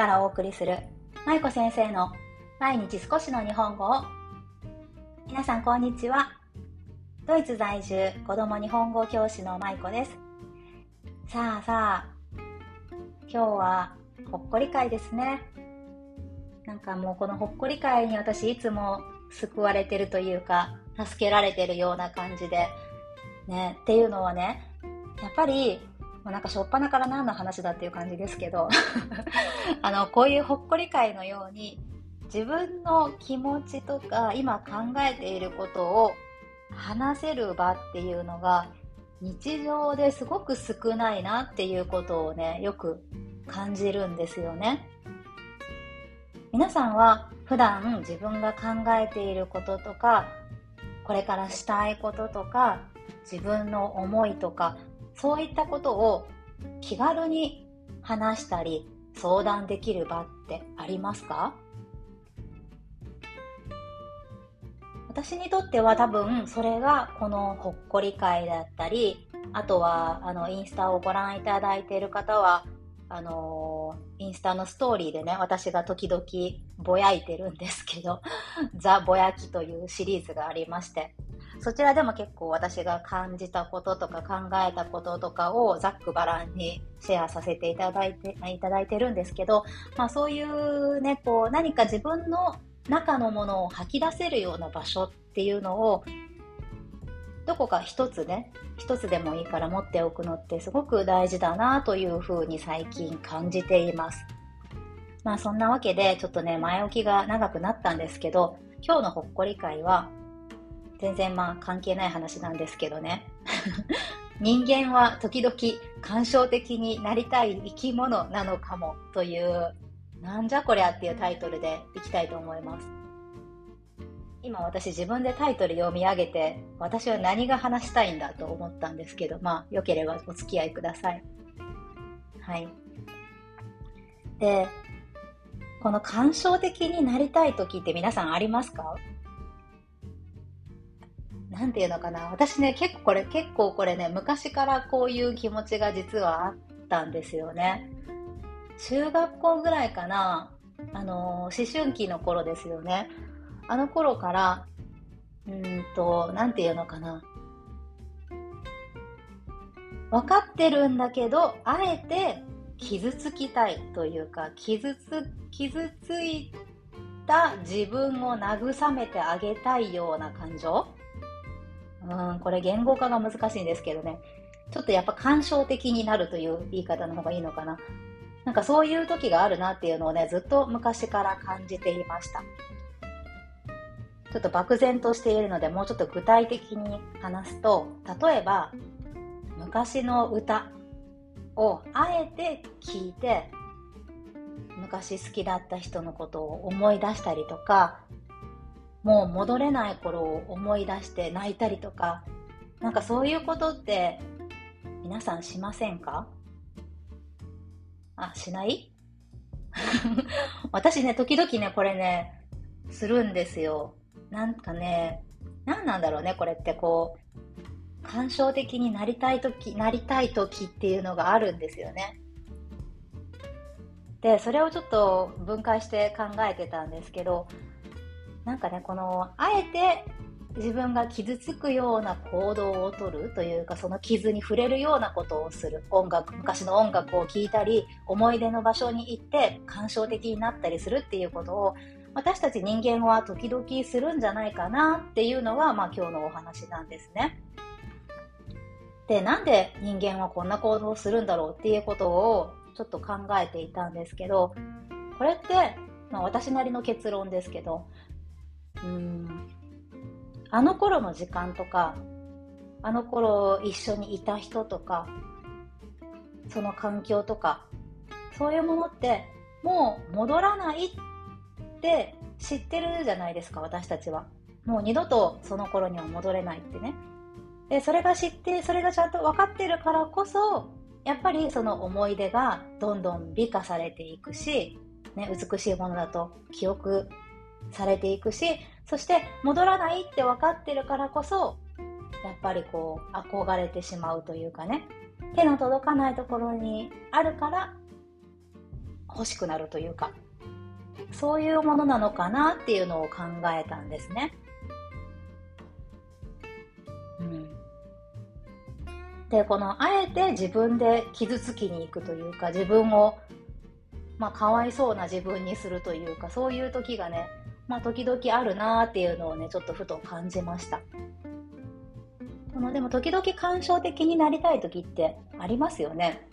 からお送りする舞子先生の毎日少しの日本語を。皆さんこんにちは。ドイツ在住子供日本語教師の舞子です。さあさあ今日はほっこり会ですね。なんかもうこのほっこり会に私いつも救われてるというか助けられてるような感じで。ねっていうのはねやっぱりまあ、なんかしょっぱなから何の話だっていう感じですけど あのこういうほっこり会のように自分の気持ちとか今考えていることを話せる場っていうのが日常ですごく少ないなっていうことをねよく感じるんですよね。皆さんは普段自分が考えていることとかこれからしたいこととか自分の思いとかそういったことを気軽に話したり相談できる場ってありますか？私にとっては多分それがこのほっこり会だったりあとはあのインスタをご覧いただいている方はあのインスタのストーリーでね私が時々ぼやいてるんですけど ザ・ぼやきというシリーズがありましてそちらでも結構私が感じたこととか考えたこととかをざっくばらんにシェアさせていただいていただいてるんですけど、まあ、そういうねこう何か自分の中のものを吐き出せるような場所っていうのをどこか一つね一つでもいいから持っておくのってすごく大事だなというふうに最近感じています。まあそんなわけでちょっとね前置きが長くなったんですけど今日のほっこり会は全然まあ関係ない話なんですけどね。人間は時々感傷的になりたい生き物なのかもという、なんじゃこりゃっていうタイトルでいきたいと思います。今私自分でタイトル読み上げて、私は何が話したいんだと思ったんですけど、まあ、良ければお付き合いください。はい。で、この感傷的になりたい時って皆さんありますか？なんていうのかな。私ね、結構これ、結構これね、昔からこういう気持ちが実はあったんですよね。中学校ぐらいかな。あの、思春期の頃ですよね。あの頃から、うんと、なんていうのかな。分かってるんだけど、あえて傷つきたいというか、傷つ、傷ついた自分を慰めてあげたいような感情うん、これ言語化が難しいんですけどね。ちょっとやっぱ感傷的になるという言い方の方がいいのかな。なんかそういう時があるなっていうのをね、ずっと昔から感じていました。ちょっと漠然としているので、もうちょっと具体的に話すと、例えば、昔の歌をあえて聞いて、昔好きだった人のことを思い出したりとか、もう戻れない頃を思い出して泣いたりとか、なんかそういうことって皆さんしませんか？あ、しない？私ね、時々ね、これね、するんですよ。なんかね、何なんだろうね、これってこう、感傷的になりたい時、なりたい時っていうのがあるんですよね。で、それをちょっと分解して考えてたんですけど、なんかねこのあえて自分が傷つくような行動をとるというかその傷に触れるようなことをする音楽昔の音楽を聴いたり思い出の場所に行って感傷的になったりするっていうことを私たち人間は時々するんじゃないかなっていうのが、まあ、今日のお話なんですね。でなんで人間はこんな行動をするんだろうっていうことをちょっと考えていたんですけどこれって、まあ、私なりの結論ですけどうん。あの頃の時間とかあの頃一緒にいた人とかその環境とかそういうものってもう戻らないって知ってるじゃないですか私たちは。もう二度とその頃には戻れないってね。でそれが知ってそれがちゃんと分かってるからこそやっぱりその思い出がどんどん美化されていくし、ね、美しいものだと記憶されていくしそして戻らないって分かってるからこそやっぱりこう憧れてしまうというかね手の届かないところにあるから欲しくなるというか、そういうものなのかなっていうのを考えたんですね。うん。で、この、あえて自分で傷つきに行くというか、自分を、まあ、かわいそうな自分にするというか、そういう時がね、まあ、時々あるなーっていうのをね、ちょっとふと感じました。このでも、時々感傷的になりたい時ってありますよね。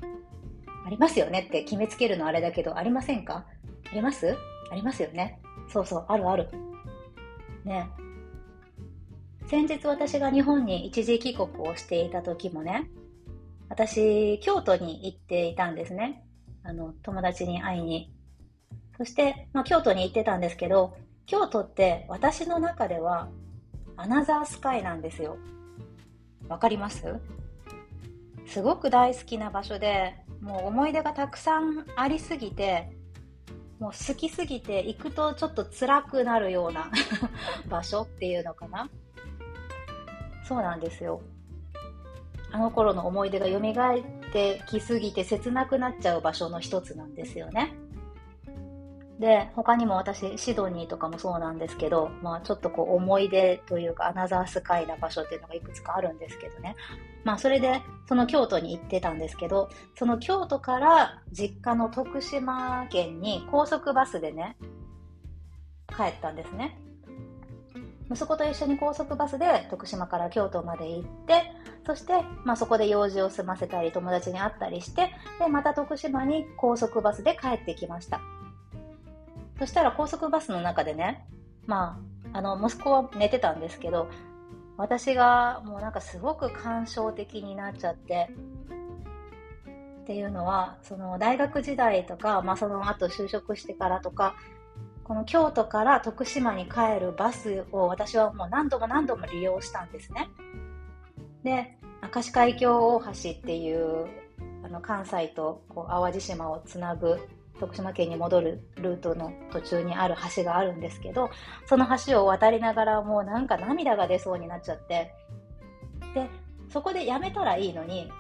ありますよねって決めつけるのあれだけど、ありませんか？あります？ありますよね。そうそう、あるある。ね。先日私が日本に一時帰国をしていた時もね、私、京都に行っていたんですね。あの、友達に会いに。そして、まあ、京都に行ってたんですけど、京都って私の中ではアナザースカイなんですよ。わかります？すごく大好きな場所で、もう思い出がたくさんありすぎて、もう好きすぎて行くとちょっと辛くなるような 場所っていうのかな。そうなんですよ。あの頃の思い出が蘇ってきすぎて切なくなっちゃう場所の一つなんですよね。で、他にも私、シドニーとかもそうなんですけど、まあちょっとこう思い出というかアナザースカイな場所っていうのがいくつかあるんですけどね。まあそれで、その京都に行ってたんですけど、その京都から実家の徳島県に高速バスでね、帰ったんですね。息子と一緒に高速バスで徳島から京都まで行って、そして、まあ、そこで用事を済ませたり、友達に会ったりして、で、また徳島に高速バスで帰ってきました。そしたら高速バスの中でね、まあ、あの、息子は寝てたんですけど、私がもうなんかすごく感傷的になっちゃって、っていうのは、その大学時代とか、まあその後就職してからとか、この京都から徳島に帰るバスを私はもう何度も何度も利用したんですね。で、明石海峡大橋っていうあの関西とこう淡路島をつなぐ徳島県に戻るルートの途中にある橋があるんですけど、その橋を渡りながらもうなんか涙が出そうになっちゃって、で、そこでやめたらいいのに、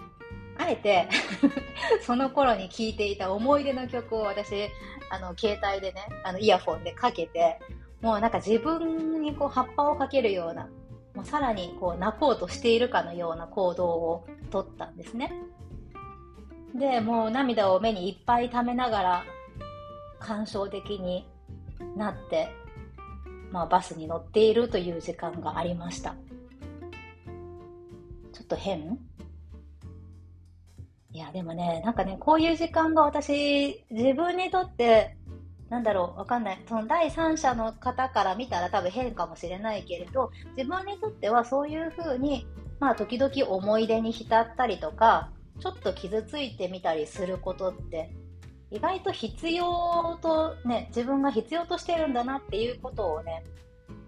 あえて その頃に聴いていた思い出の曲を私、あの、携帯でね、あの、イヤホンでかけて、もうなんか自分にこう葉っぱをかけるような、もうさらにこう泣こうとしているかのような行動をとったんですね。で、もう涙を目にいっぱい溜めながら、感傷的になって、まあ、バスに乗っているという時間がありました。ちょっと変？いや、でもね、なんかね、こういう時間が私、自分にとって、なんだろう、わかんない。その第三者の方から見たら多分変かもしれないけれど、自分にとってはそういうふうに、まあ時々思い出に浸ったりとか、ちょっと傷ついてみたりすることって意外と必要とね自分が必要としてるんだなっていうことをね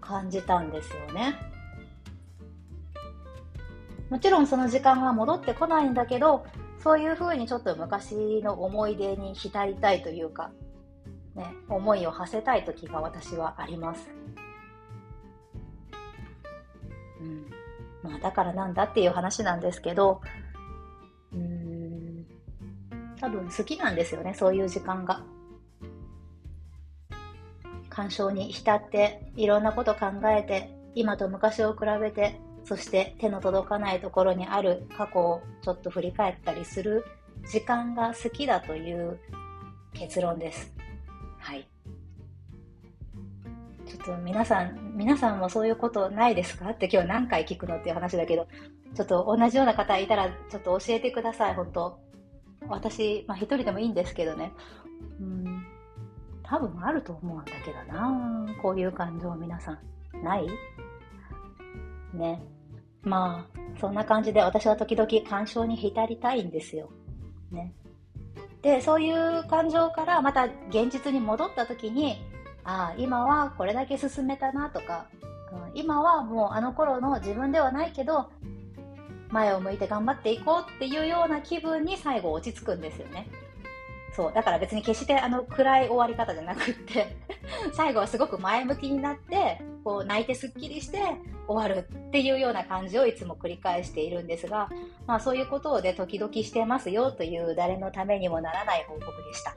感じたんですよね。もちろんその時間が戻ってこないんだけどそういうふうにちょっと昔の思い出に浸りたいというか、ね、思いを馳せたい時が私はあります、うん。まあ、だからなんだっていう話なんですけど多分好きなんですよね、そういう時間が。鑑賞に浸って、いろんなこと考えて、今と昔を比べて、そして手の届かないところにある過去をちょっと振り返ったりする時間が好きだという結論です。はい。ちょっと皆さん、皆さんもそういうことないですか？って今日何回聞くのっていう話だけど、ちょっと同じような方いたらちょっと教えてください、本当私、まあ一人でもいいんですけどね、うん、多分あると思うんだけどなこういう感情皆さん。ない？ね。まあ、そんな感じで私は時々感傷に浸りたいんですよ。ね。で、そういう感情からまた現実に戻った時に、ああ、今はこれだけ進めたなとか、今はもうあの頃の自分ではないけど、前を向いて頑張っていこうっていうような気分に最後落ち着くんですよね。そう。だから別に決してあの暗い終わり方じゃなくって 最後はすごく前向きになって、こう泣いてすっきりして終わるっていうような感じをいつも繰り返しているんですが、まあそういうことをね、時々してますよという誰のためにもならない報告でした。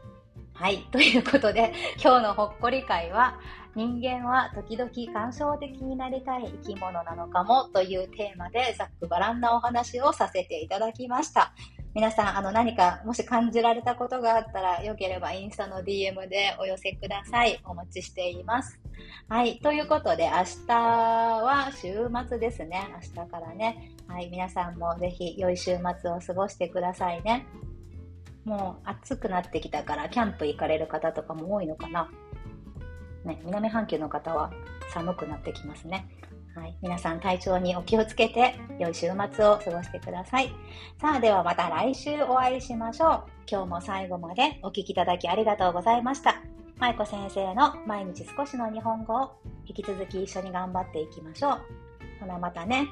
はい。ということで、今日のほっこり会は、人間は時々感傷的になりたい生き物なのかもというテーマでざっくばらんなお話をさせていただきました。皆さん、あの何かもし感じられたことがあったら、よければインスタの DM でお寄せください。お待ちしています。はい。ということで、明日は週末ですね。明日からね。はい。皆さんもぜひ良い週末を過ごしてくださいね。もう暑くなってきたからキャンプ行かれる方とかも多いのかな。ね、南半球の方は寒くなってきますね。はい。皆さん体調にお気をつけて、良い週末を過ごしてください。さあ、ではまた来週お会いしましょう。今日も最後までお聴きいただきありがとうございました。舞子先生の毎日少しの日本語を引き続き一緒に頑張っていきましょう。ほなまたね。